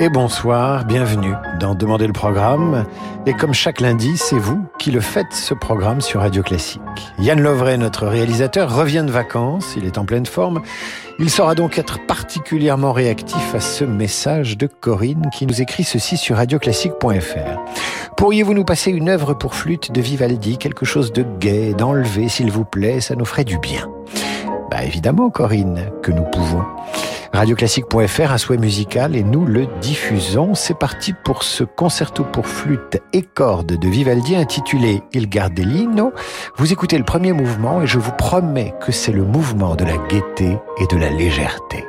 Et bonsoir, bienvenue dans Demandez le programme. Et comme chaque lundi, c'est vous qui le faites ce programme sur Radio Classique. Yann Lovray, notre réalisateur, revient de vacances, il est en pleine forme. Il saura donc être particulièrement réactif à ce message de Corinne qui nous écrit ceci sur radioclassique.fr. Pourriez-vous nous passer une œuvre pour flûte de Vivaldi, quelque chose de gai, d'enlevé s'il vous plaît, ça nous ferait du bien. Bah évidemment Corinne, que nous pouvons radioclassique.fr, un souhait musical et nous le diffusons. C'est parti pour ce concerto pour flûte et cordes de Vivaldi intitulé Il Gardellino. Vous écoutez le premier mouvement et je vous promets que c'est le mouvement de la gaieté et de la légèreté.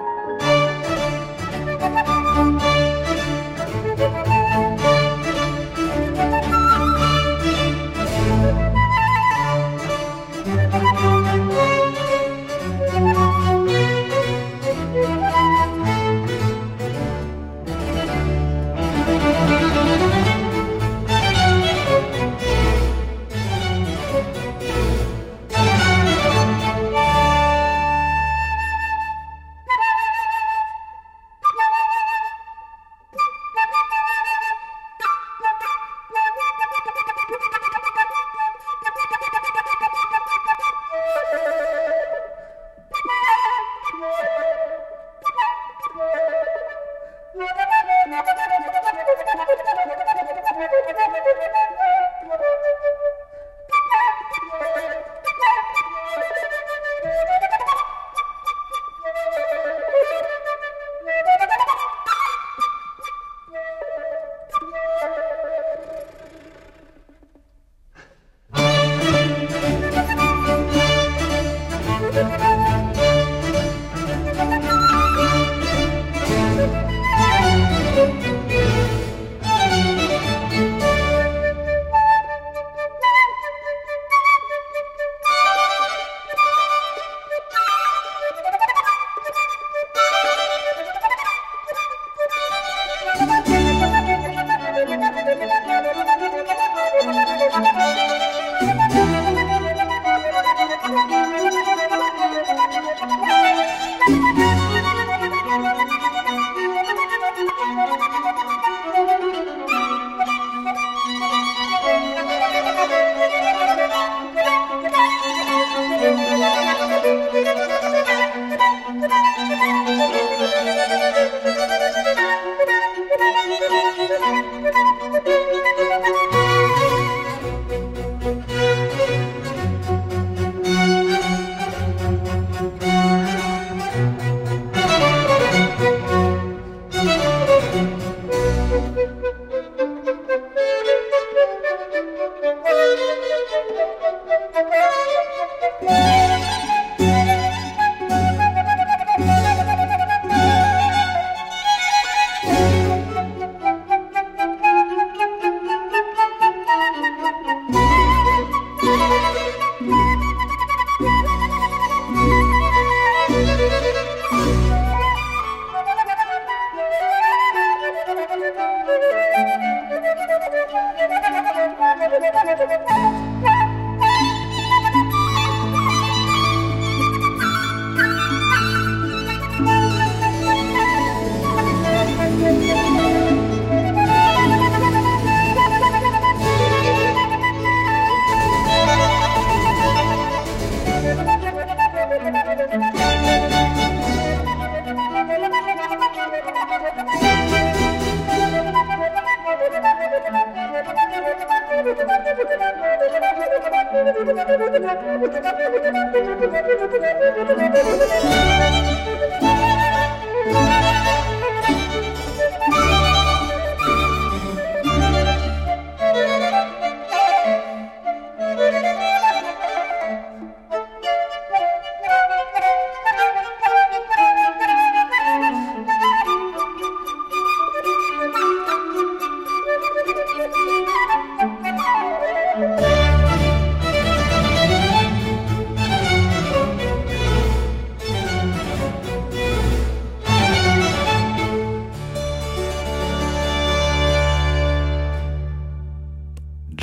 Thank you.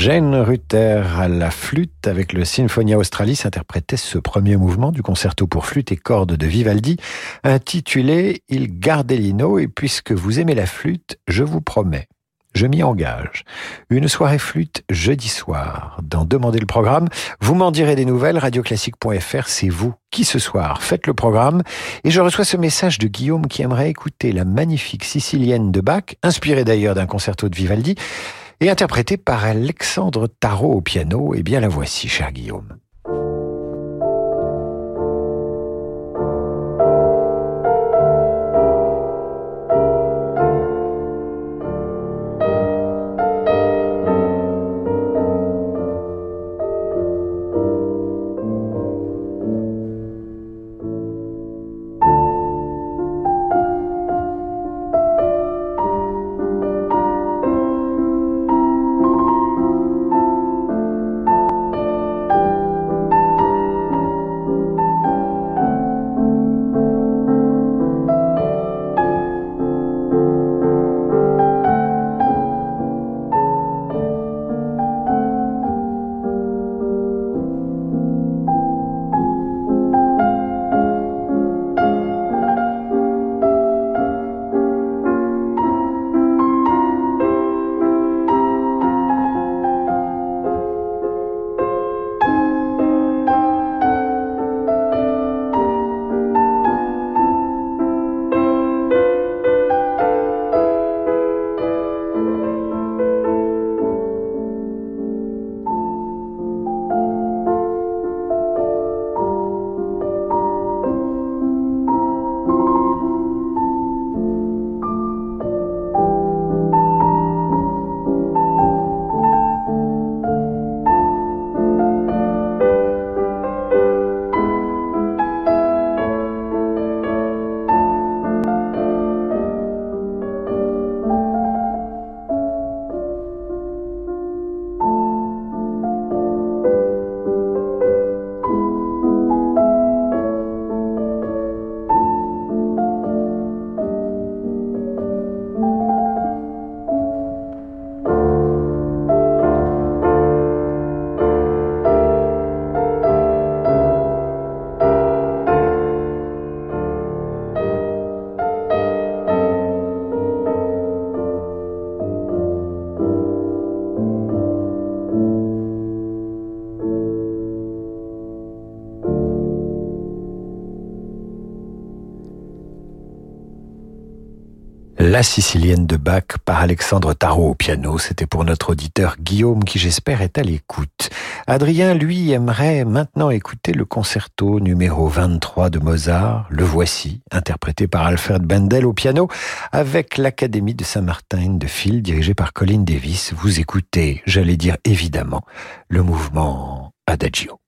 Jane Rutter à la flûte avec le Sinfonia Australis interprétait ce premier mouvement du concerto pour flûte et cordes de Vivaldi intitulé Il Gardellino et puisque vous aimez la flûte, je vous promets je m'y engage. Une soirée flûte jeudi soir. Dans Demander le programme, vous m'en direz des nouvelles. Radioclassique.fr, c'est vous qui ce soir faites le programme. Et je reçois ce message de Guillaume qui aimerait écouter la magnifique sicilienne de Bach, inspirée d'ailleurs d'un concerto de Vivaldi, et interprétée par Alexandre Tarot au piano. Eh bien la voici, cher Guillaume. Sicilienne de Bach par Alexandre Tarot au piano. C'était pour notre auditeur Guillaume qui j'espère est à l'écoute. Adrien, lui, aimerait maintenant écouter le concerto numéro 23 de Mozart. Le voici, interprété par Alfred Bendel au piano avec l'Académie de Saint-Martin de Phil dirigée par Colin Davis. Vous écoutez, j'allais dire évidemment, le mouvement Adagio.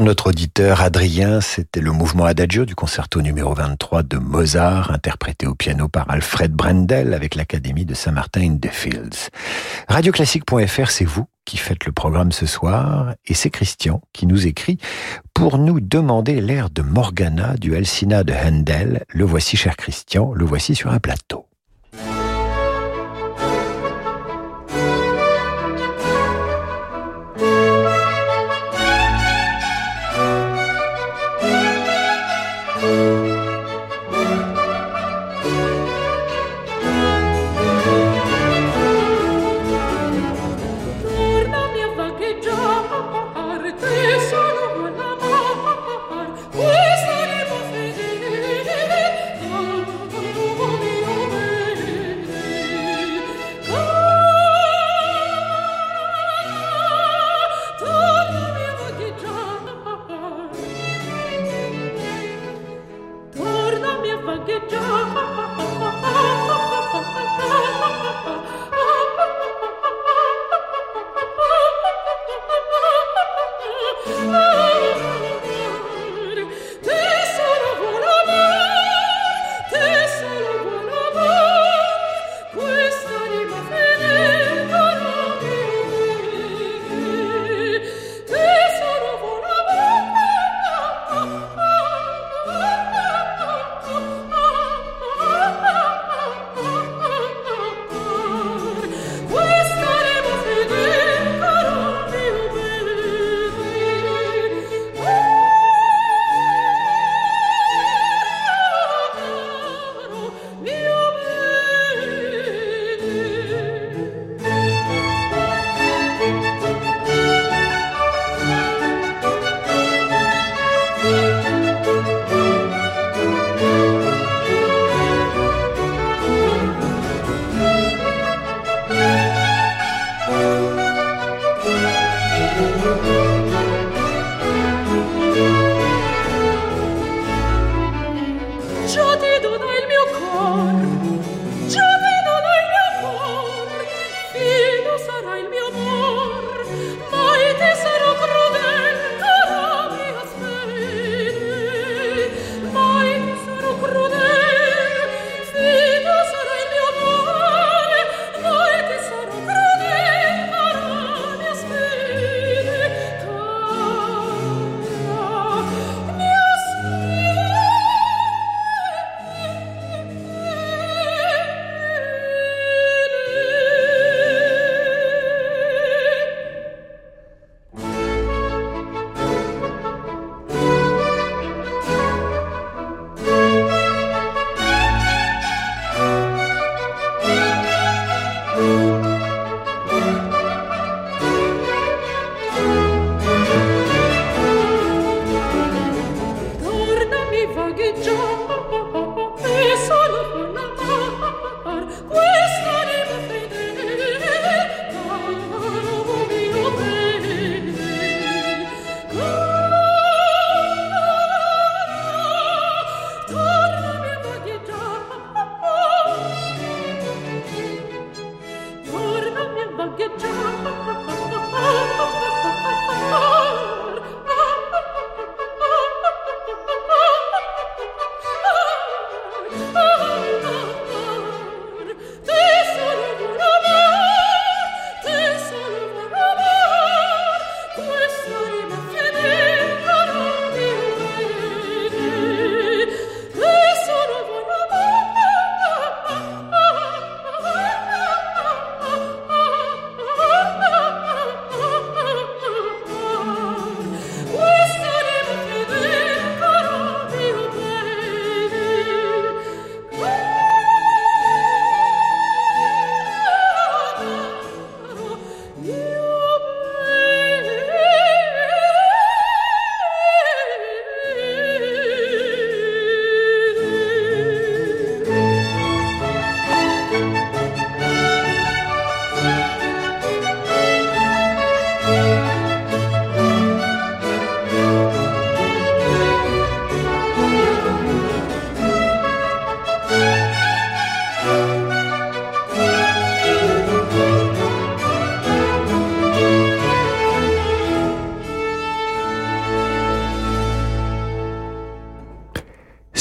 Pour notre auditeur Adrien, c'était le mouvement Adagio du concerto numéro 23 de Mozart, interprété au piano par Alfred Brendel avec l'Académie de Saint-Martin in the Fields. Radioclassique.fr, c'est vous qui faites le programme ce soir, et c'est Christian qui nous écrit pour nous demander l'air de Morgana du Alcina de Handel. Le voici, cher Christian, le voici sur un plateau.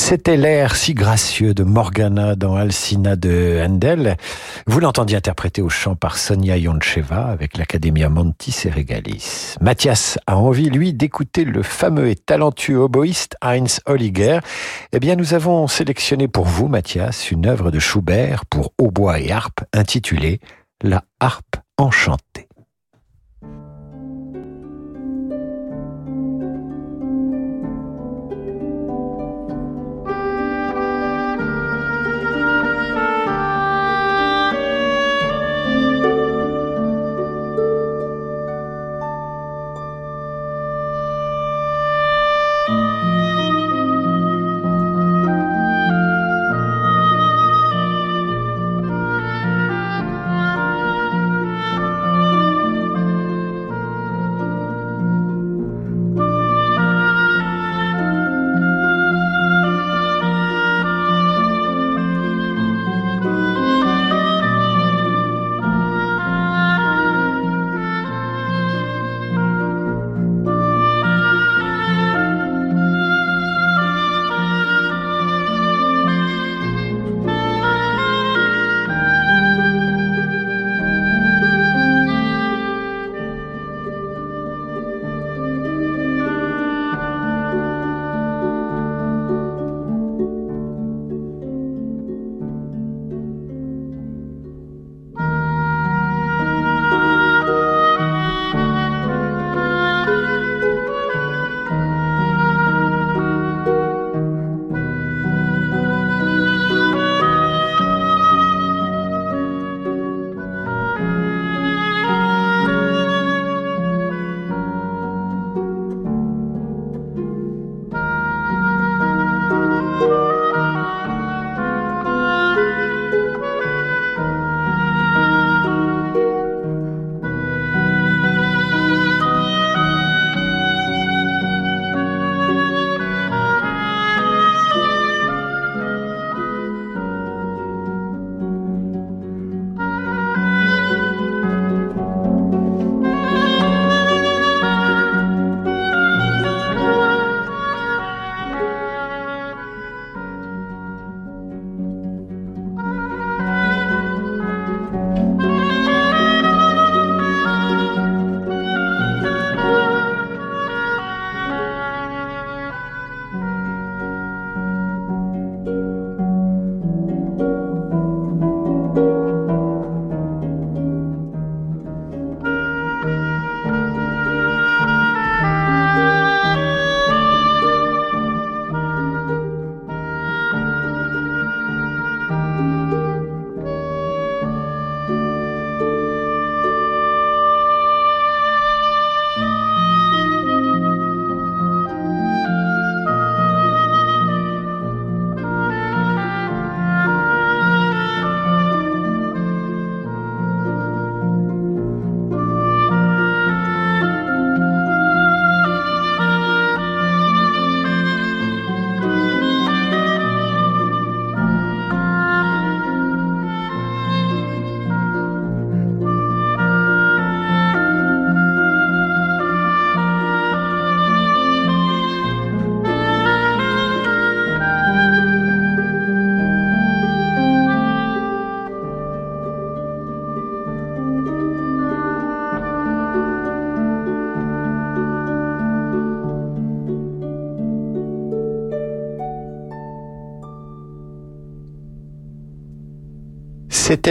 C'était l'air si gracieux de Morgana dans Alcina de Handel. Vous l'entendiez interprété au chant par Sonia Yoncheva avec l'Academia Montis et Regalis. Mathias a envie, lui, d'écouter le fameux et talentueux oboïste Heinz Holliger. Eh bien, nous avons sélectionné pour vous, Mathias, une œuvre de Schubert pour hautbois et harpe intitulée La harpe enchantée.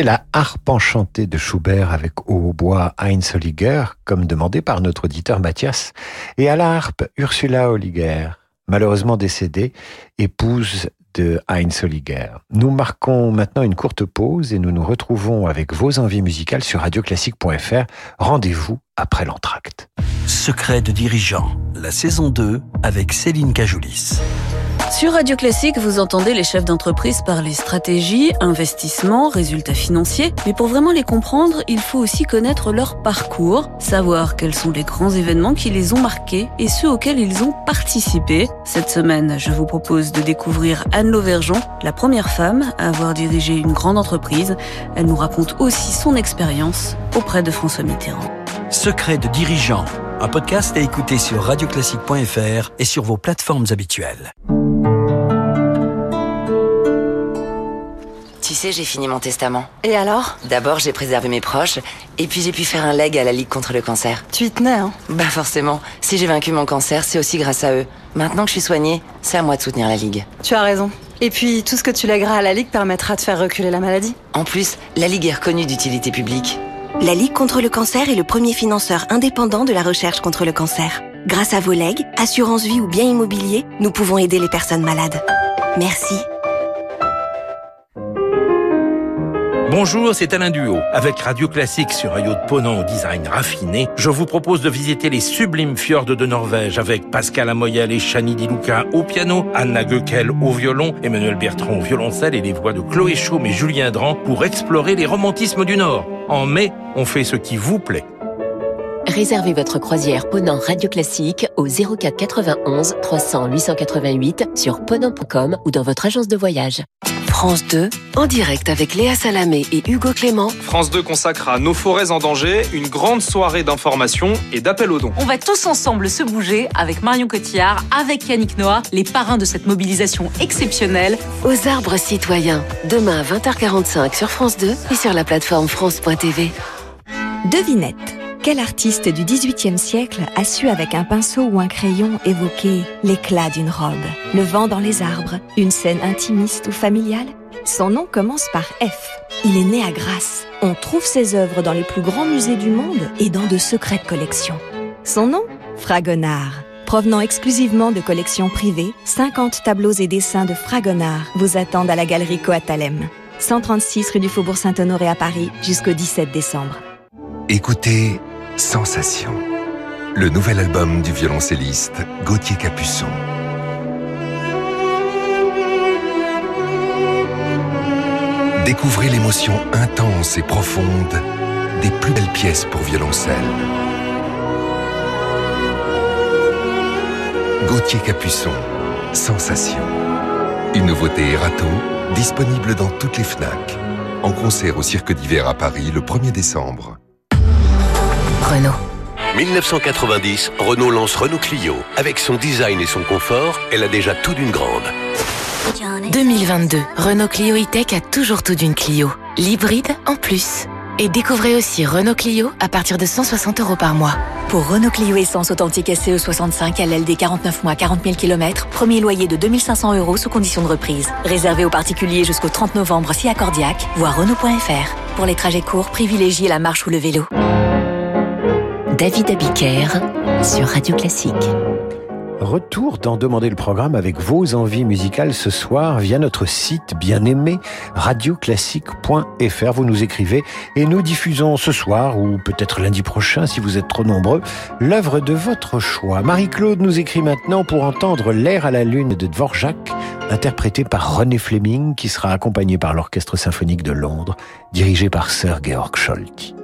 La harpe enchantée de Schubert avec au hautbois Heinz Holliger, comme demandé par notre auditeur Mathias, et à la harpe Ursula Holliger, malheureusement décédée, épouse de Heinz Holliger. Nous marquons maintenant une courte pause et nous nous retrouvons avec vos envies musicales sur radioclassique.fr. Rendez-vous après l'entracte. Secret de dirigeant, la saison 2 avec Céline Cajoulis. Sur Radio Classique, vous entendez les chefs d'entreprise parler stratégie, investissement, résultats financiers. Mais pour vraiment les comprendre, il faut aussi connaître leur parcours, savoir quels sont les grands événements qui les ont marqués et ceux auxquels ils ont participé. Cette semaine, je vous propose de découvrir Anne Lauvergeon, la première femme à avoir dirigé une grande entreprise. Elle nous raconte aussi son expérience auprès de François Mitterrand. Secret de dirigeant, un podcast à écouter sur radioclassique.fr et sur vos plateformes habituelles. Tu sais, j'ai fini mon testament. Et alors? D'abord, j'ai préservé mes proches, et puis j'ai pu faire un leg à la Ligue contre le cancer. Tu y tenais, hein? Bah forcément, si j'ai vaincu mon cancer, c'est aussi grâce à eux. Maintenant que je suis soignée, c'est à moi de soutenir la Ligue. Tu as raison. Et puis, tout ce que tu lègueras à la Ligue permettra de faire reculer la maladie? En plus, la Ligue est reconnue d'utilité publique. La Ligue contre le cancer est le premier financeur indépendant de la recherche contre le cancer. Grâce à vos legs, assurance vie ou bien immobilier, nous pouvons aider les personnes malades. Merci. Bonjour, c'est Alain Duo. Avec Radio Classique sur un yacht ponant au design raffiné, je vous propose de visiter les sublimes fjords de Norvège avec Pascal Amoyel et Chani Di Luca au piano, Anna Goekel au violon, Emmanuel Bertrand au violoncelle et les voix de Chloé Chaume et Julien Dran pour explorer les romantismes du Nord. En mai, on fait ce qui vous plaît. Réservez votre croisière Ponant Radio Classique au 04 91 300 888 sur ponant.com ou dans votre agence de voyage. France 2, en direct avec Léa Salamé et Hugo Clément. France 2 consacre à nos forêts en danger une grande soirée d'information et d'appel aux dons. On va tous ensemble se bouger avec Marion Cotillard, avec Yannick Noah, les parrains de cette mobilisation exceptionnelle. Aux arbres citoyens, demain à 20h45 sur France 2 et sur la plateforme France.tv. Devinette. Quel artiste du XVIIIe siècle a su avec un pinceau ou un crayon évoquer l'éclat d'une robe, le vent dans les arbres, une scène intimiste ou familiale? Son nom commence par F. Il est né à Grasse. On trouve ses œuvres dans les plus grands musées du monde et dans de secrètes collections. Son nom? Fragonard. Provenant exclusivement de collections privées, 50 tableaux et dessins de Fragonard vous attendent à la galerie Coatalem. 136 rue du Faubourg Saint-Honoré à Paris jusqu'au 17 décembre. Écoutez Sensation, le nouvel album du violoncelliste Gauthier Capuçon. Découvrez l'émotion intense et profonde des plus belles pièces pour violoncelle. Gauthier Capuçon, Sensation. Une nouveauté Erato, disponible dans toutes les FNAC. En concert au Cirque d'hiver à Paris le 1er décembre. Renault. 1990, Renault lance Renault Clio. Avec son design et son confort, elle a déjà tout d'une grande. 2022, Renault Clio E-Tech a toujours tout d'une Clio. L'hybride en plus. Et découvrez aussi Renault Clio à partir de 160 euros par mois. Pour Renault Clio Essence authentique SCE 65 LLD 49 mois 40 000 km, premier loyer de 2500 euros sous condition de reprise. Réservé aux particuliers jusqu'au 30 novembre si accordiaque, voire Renault.fr. Pour les trajets courts, privilégiez la marche ou le vélo. David Abiker sur Radio Classique. Retour dans Demander le programme avec vos envies musicales ce soir via notre site bien aimé radioclassique.fr. Vous nous écrivez et nous diffusons ce soir ou peut-être lundi prochain si vous êtes trop nombreux l'œuvre de votre choix. Marie-Claude nous écrit maintenant pour entendre L'air à la lune de Dvorak interprété par René Fleming qui sera accompagné par l'Orchestre symphonique de Londres dirigé par Sir Georg Scholti.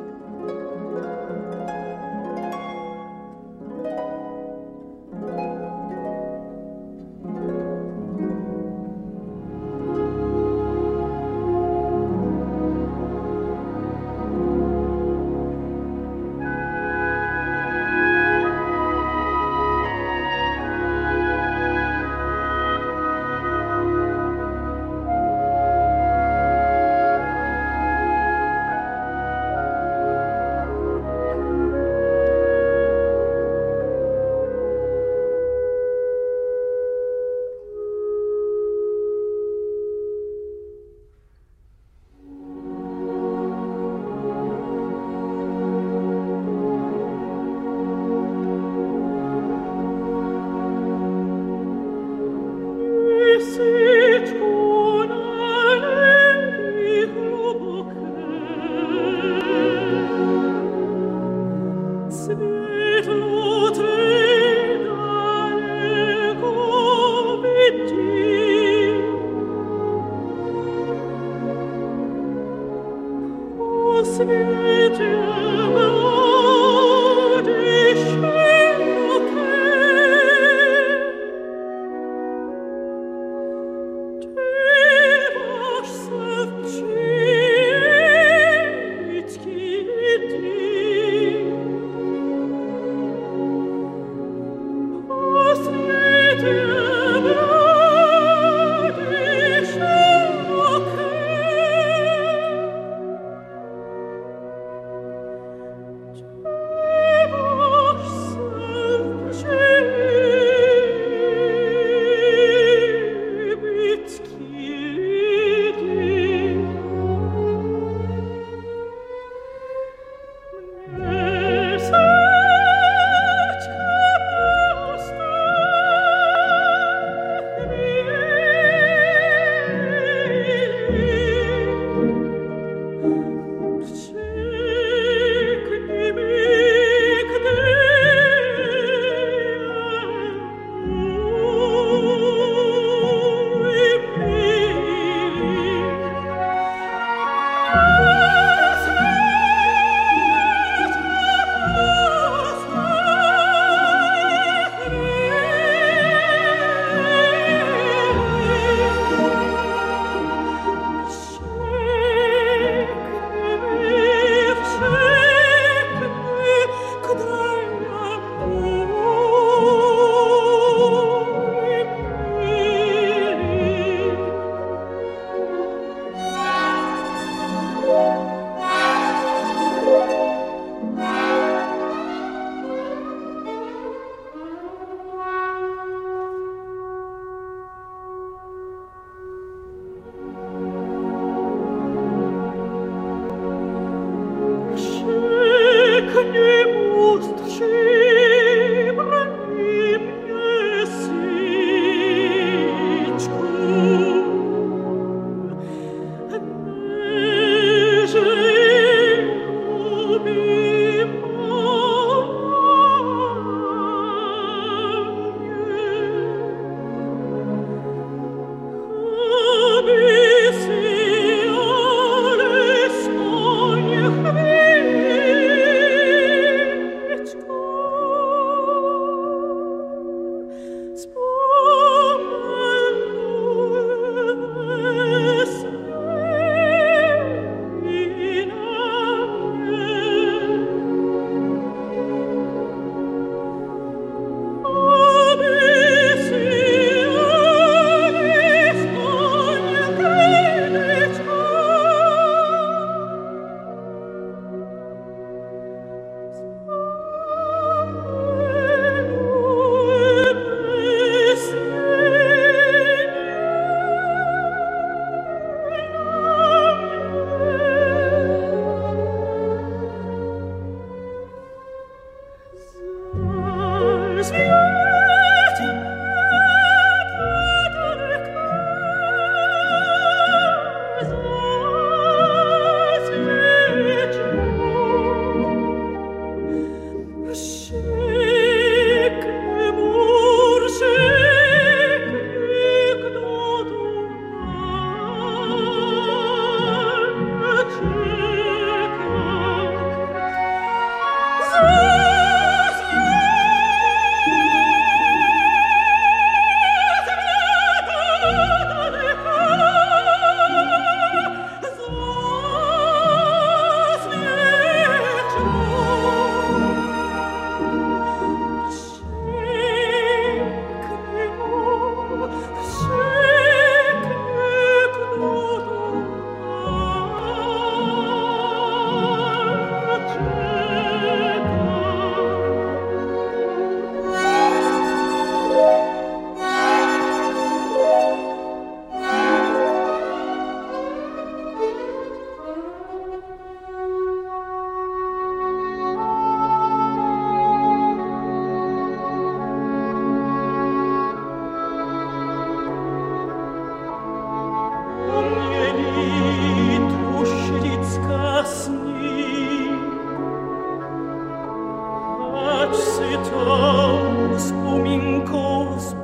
Haus, um in Kurs,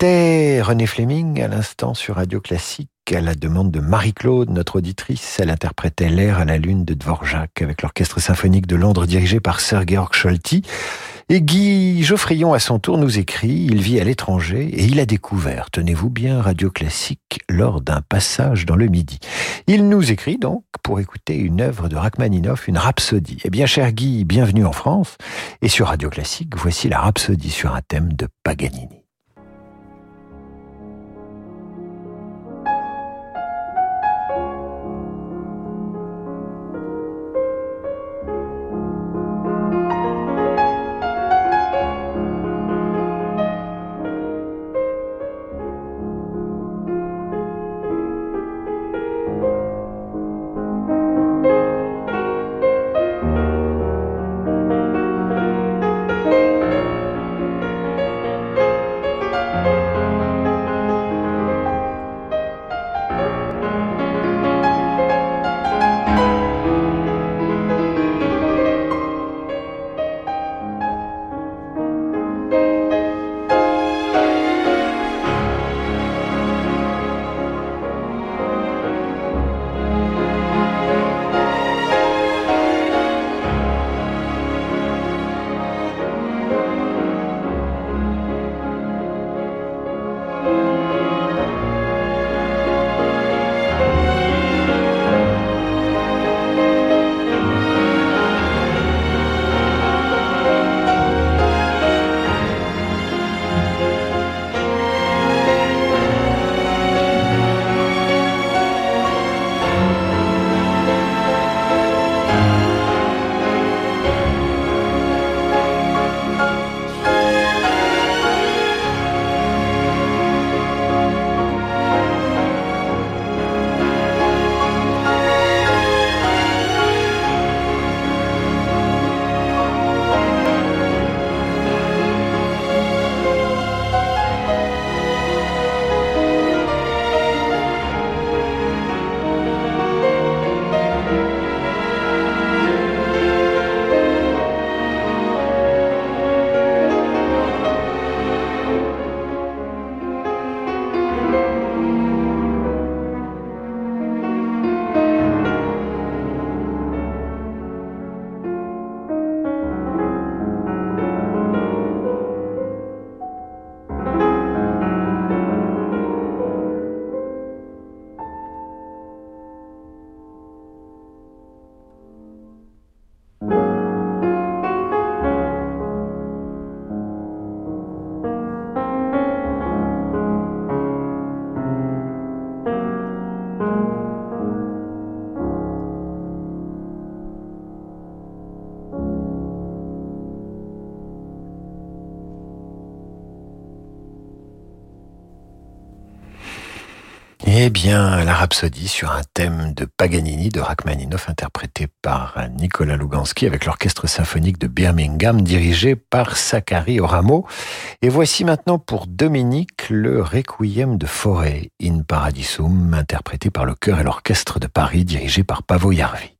C'était René Fleming à l'instant sur Radio Classique à la demande de Marie-Claude, notre auditrice. Elle interprétait l'air à la lune de Dvorak avec l'orchestre symphonique de Londres dirigé par Sir Georg Scholti. Et Guy Geoffrion, à son tour, nous écrit, il vit à l'étranger et il a découvert, tenez-vous bien, Radio Classique lors d'un passage dans le Midi. Il nous écrit donc pour écouter une œuvre de Rachmaninoff, une rhapsodie. Eh bien, cher Guy, bienvenue en France. Et sur Radio Classique, voici la rhapsodie sur un thème de Paganini. Eh bien, la rhapsodie sur un thème de Paganini de Rachmaninoff interprété par Nicolas Lugansky avec l'orchestre symphonique de Birmingham dirigé par Zachary Oramo. Et voici maintenant pour Dominique le Requiem de Forêt in Paradisum interprété par le chœur et l'orchestre de Paris dirigé par Pavo Jarvi.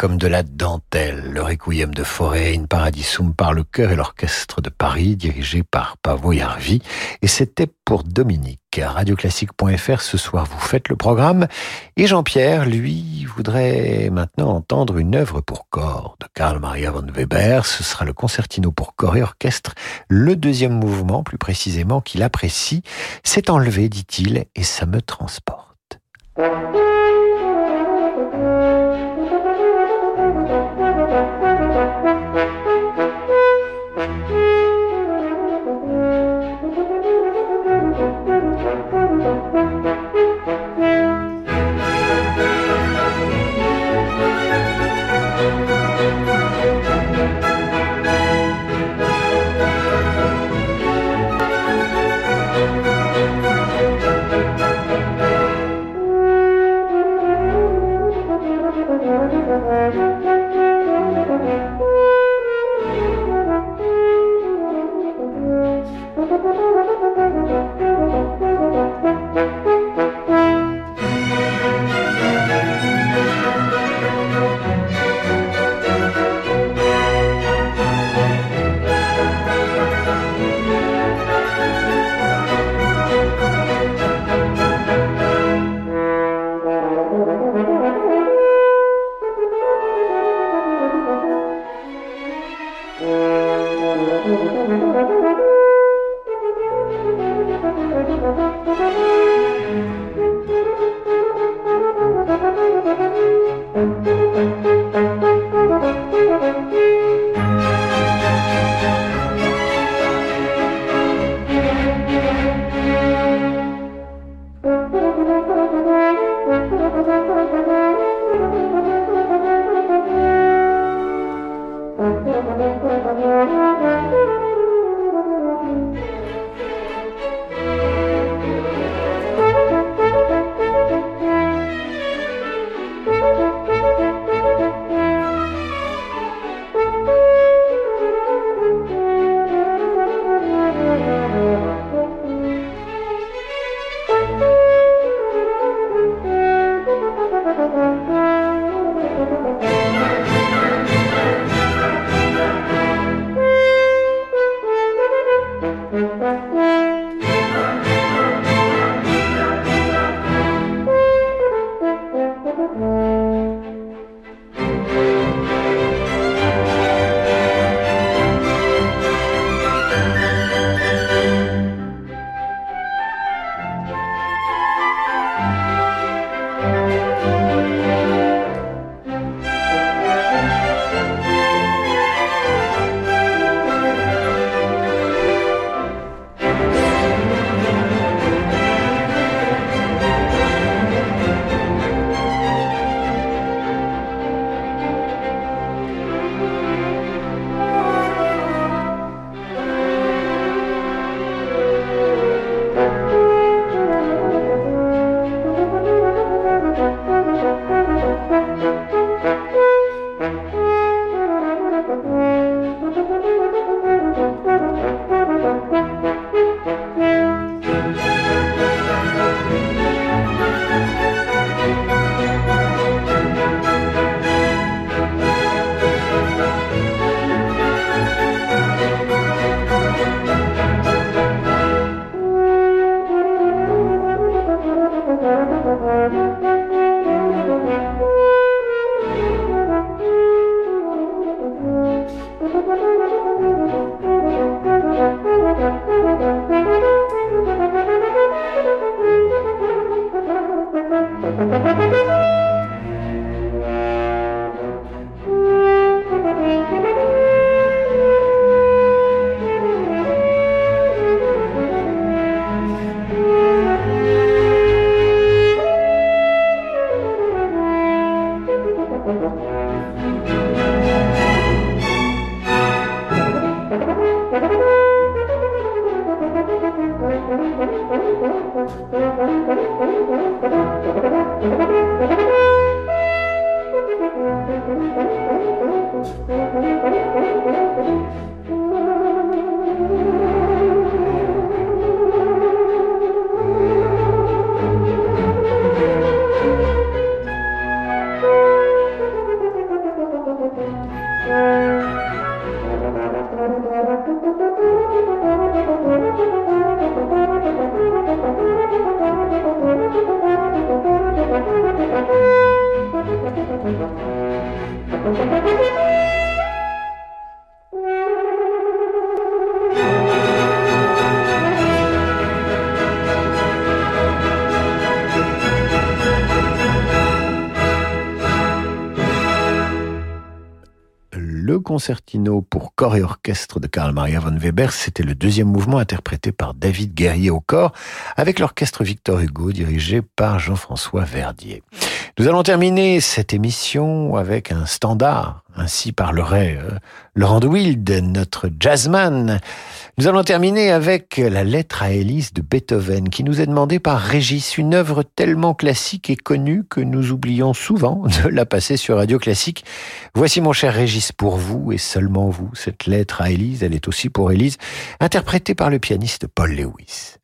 Comme de la dentelle. Le requiem de Forêt in Paradisum par le chœur et l'orchestre de Paris, dirigé par Pavo Yarvi. Et c'était pour Dominique. Radioclassique.fr, ce soir, vous faites le programme. Et Jean-Pierre, lui, voudrait maintenant entendre une œuvre pour corps de Karl Maria von Weber. Ce sera le concertino pour corps et orchestre. Le deuxième mouvement, plus précisément, qu'il apprécie. C'est enlevé, dit-il, et ça me transporte. Concertino pour corps et orchestre de Karl Maria von Weber. C'était le deuxième mouvement interprété par David Guerrier au corps avec l'orchestre Victor Hugo dirigé par Jean-François Verdier. Nous allons terminer cette émission avec un standard. Ainsi parlerait euh, Laurent de Wild, notre jazzman. Nous allons terminer avec la lettre à Élise de Beethoven qui nous est demandée par Régis, une œuvre tellement classique et connue que nous oublions souvent de la passer sur Radio Classique. Voici mon cher Régis pour vous et seulement vous. Cette lettre à Élise, elle est aussi pour Élise, interprétée par le pianiste Paul Lewis.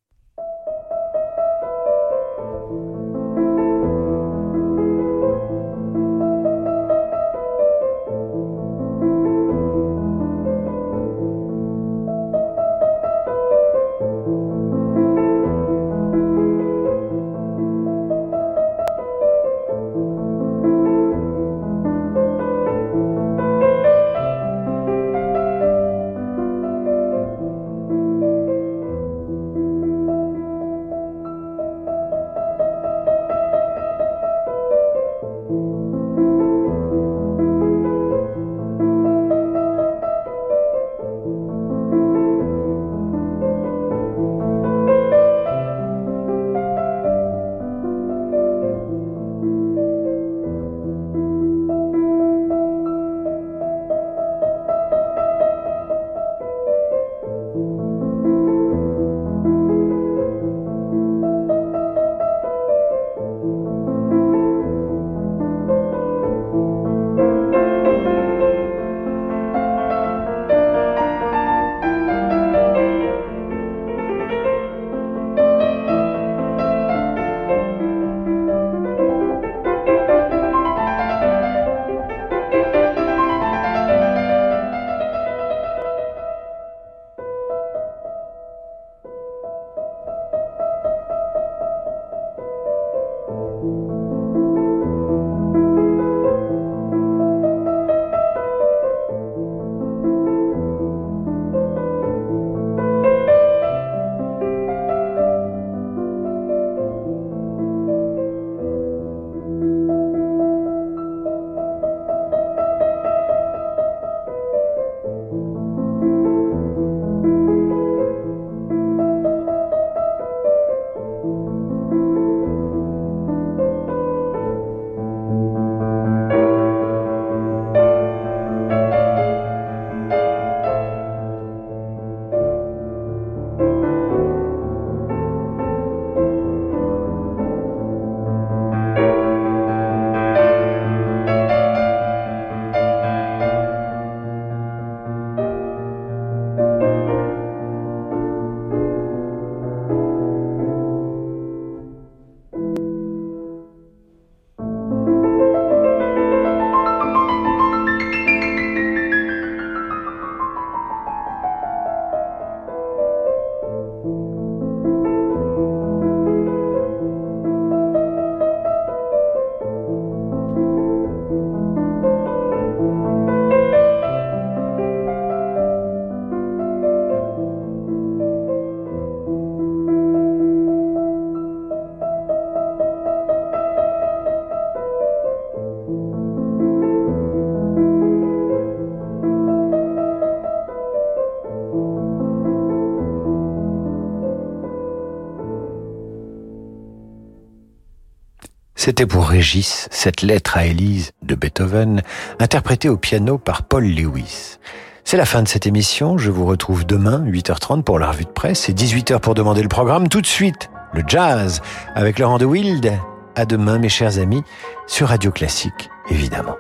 C'était pour Régis, cette lettre à Élise de Beethoven, interprétée au piano par Paul Lewis. C'est la fin de cette émission. Je vous retrouve demain, 8h30 pour la revue de presse et 18h pour demander le programme. Tout de suite, le jazz avec Laurent de Wild. À demain, mes chers amis, sur Radio Classique, évidemment.